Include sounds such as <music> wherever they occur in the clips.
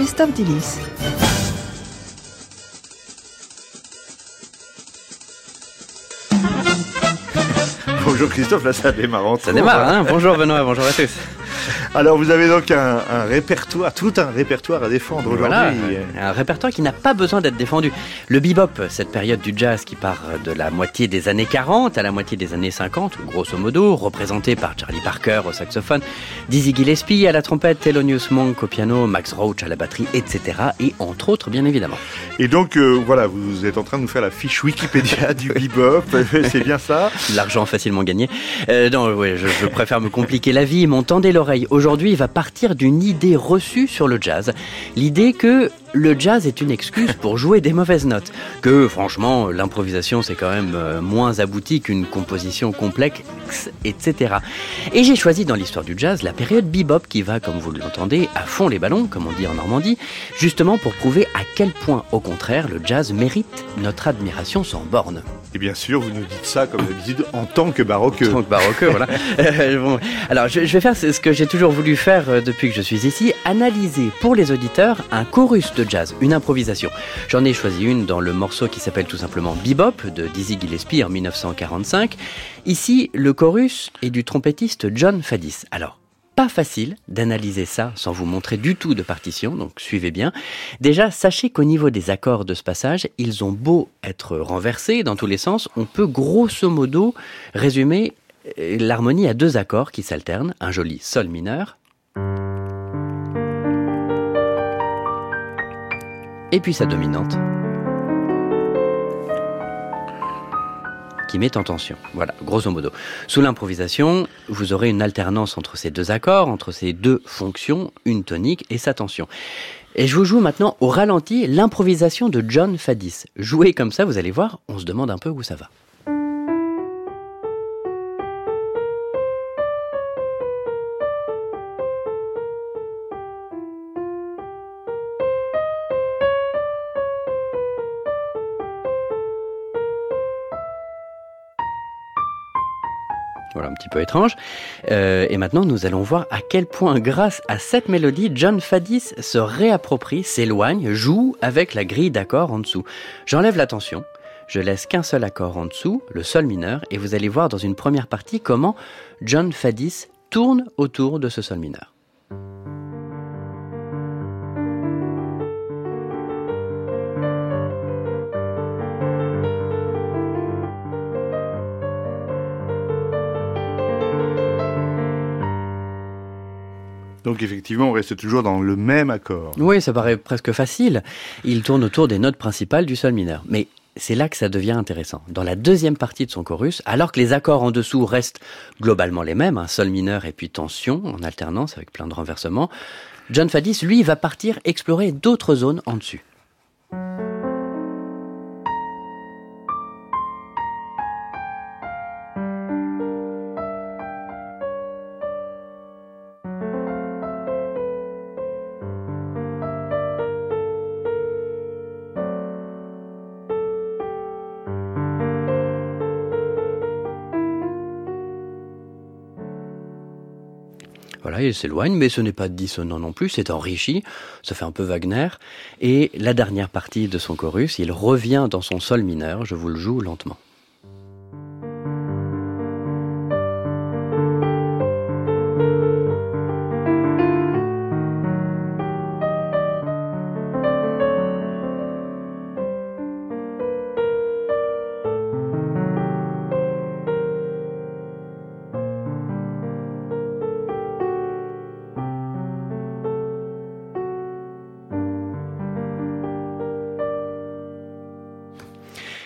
Christophe Dillis. Bonjour Christophe, là ça démarre. Ça démarre, hein Bonjour Benoît, bonjour à tous. Alors vous avez donc un, répertoire, tout un répertoire à défendre aujourd'hui. Voilà, un répertoire qui n'a pas besoin d'être défendu. Le bebop, cette période du jazz qui part de la moitié des années 40 à la moitié des années 50, grosso modo, représenté par Charlie Parker au saxophone, Dizzy Gillespie à la trompette, Thelonious Monk au piano, Max Roach à la batterie, etc. Et entre autres, bien évidemment. Et donc euh, voilà, vous êtes en train de nous faire la fiche Wikipédia <laughs> du bebop, <laughs> c'est bien ça L'argent facilement gagné. Euh, non, ouais, je, je préfère me compliquer la vie, m'ont tendez l'oreille aujourd'hui va partir d'une idée reçue sur le jazz. L'idée que le jazz est une excuse pour jouer des mauvaises notes. Que franchement, l'improvisation c'est quand même euh, moins abouti qu'une composition complexe, etc. Et j'ai choisi dans l'histoire du jazz la période bebop qui va, comme vous l'entendez, à fond les ballons, comme on dit en Normandie, justement pour prouver à quel point, au contraire, le jazz mérite notre admiration sans borne. Et bien sûr, vous nous dites ça comme d'habitude en tant que baroqueux. En tant que baroqueux, voilà. <laughs> Euh, bon. Alors, je, je, vais faire ce que j'ai toujours voulu faire euh, depuis que je suis ici, analyser pour les auditeurs un chorus de jazz, une improvisation. J'en ai choisi une dans le morceau qui s'appelle tout simplement Bebop de Dizzy Gillespie en 1945. Ici, le chorus est du trompettiste John Fadis. Alors, pas facile d'analyser ça sans vous montrer du tout de partition, donc suivez bien. Déjà, sachez qu'au niveau des accords de ce passage, ils ont beau être renversés dans tous les sens, on peut grosso modo résumer euh, l'harmonie à deux accords qui s'alternent, un joli sol mineur et puis sa dominante qui met en tension. Voilà, grosso modo. Sous l'improvisation, vous aurez une alternance entre ces deux accords, entre ces deux fonctions, une tonique et sa tension. Et je vous joue maintenant au ralenti l'improvisation de John Fadis. Jouer comme ça, vous allez voir, on se demande un peu où ça va. Voilà, un petit peu étrange. Euh, et maintenant, nous allons voir à quel point, grâce à cette mélodie, John Fadis se réapproprie, s'éloigne, joue avec la grille d'accords en dessous. J'enlève la tension, je laisse qu'un seul accord en dessous, le sol mineur, et vous allez voir dans une première partie comment John Fadis tourne autour de ce sol mineur. Donc effectivement, on reste toujours dans le même accord. Oui, ça paraît presque facile. Il tourne autour des notes principales du sol mineur. Mais c'est là que ça devient intéressant. Dans la deuxième partie de son chorus, alors que les accords en dessous restent globalement les mêmes, un sol mineur et puis tension en alternance avec plein de renversements, John Fadis, lui, va partir explorer d'autres zones en dessus. Il s'éloigne, mais ce n'est pas dissonant non plus, c'est enrichi, ça fait un peu Wagner. Et la dernière partie de son chorus, il revient dans son sol mineur, je vous le joue lentement.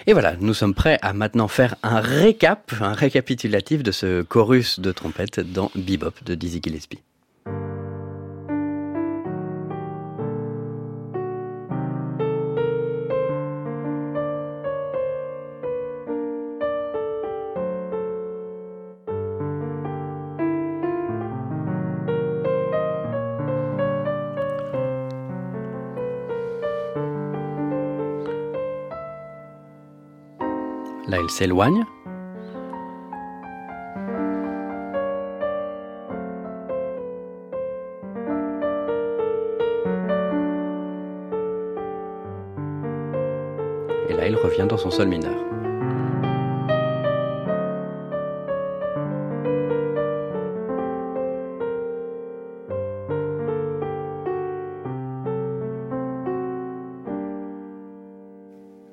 Et voilà, nous sommes prêts à maintenant faire un récap, un récapitulatif de ce chorus de trompette dans Bebop de Dizzy Gillespie. Là, il s'éloigne. Et là, il revient dans son sol mineur.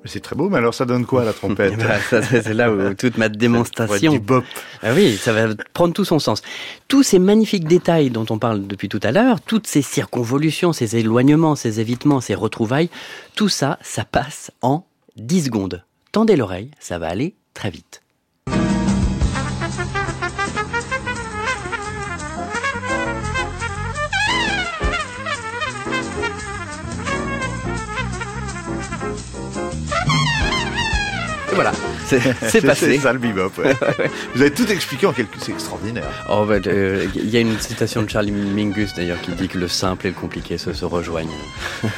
C'est très beau, mais alors ça donne quoi la <laughs> trompette Bah, ça, c'est là où <laughs> toute ma démonstration Du bop. Ah oui, ça va prendre tout son sens. Tous ces magnifiques détails dont on parle depuis tout à l'heure, toutes ces circonvolutions, ces éloignements, ces évitements, ces retrouvailles, tout ça, ça passe en 10 secondes. Tendez l'oreille, ça va aller très vite. Et voilà, c'est passé. C'est ça le bebop. ouais. <laughs> Vous avez tout expliqué en quelques. C'est extraordinaire. Oh, bah, euh, Il y a une citation de Charlie Mingus d'ailleurs qui dit que le simple et le compliqué se, se rejoignent. <laughs>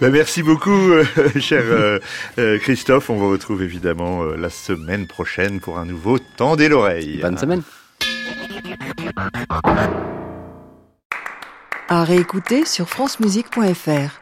Ben, merci beaucoup, euh, <laughs> cher euh, euh, Christophe. On vous retrouve évidemment euh, la semaine prochaine pour un nouveau Tendez l'oreille. Bonne semaine. À réécouter sur francemusique.fr.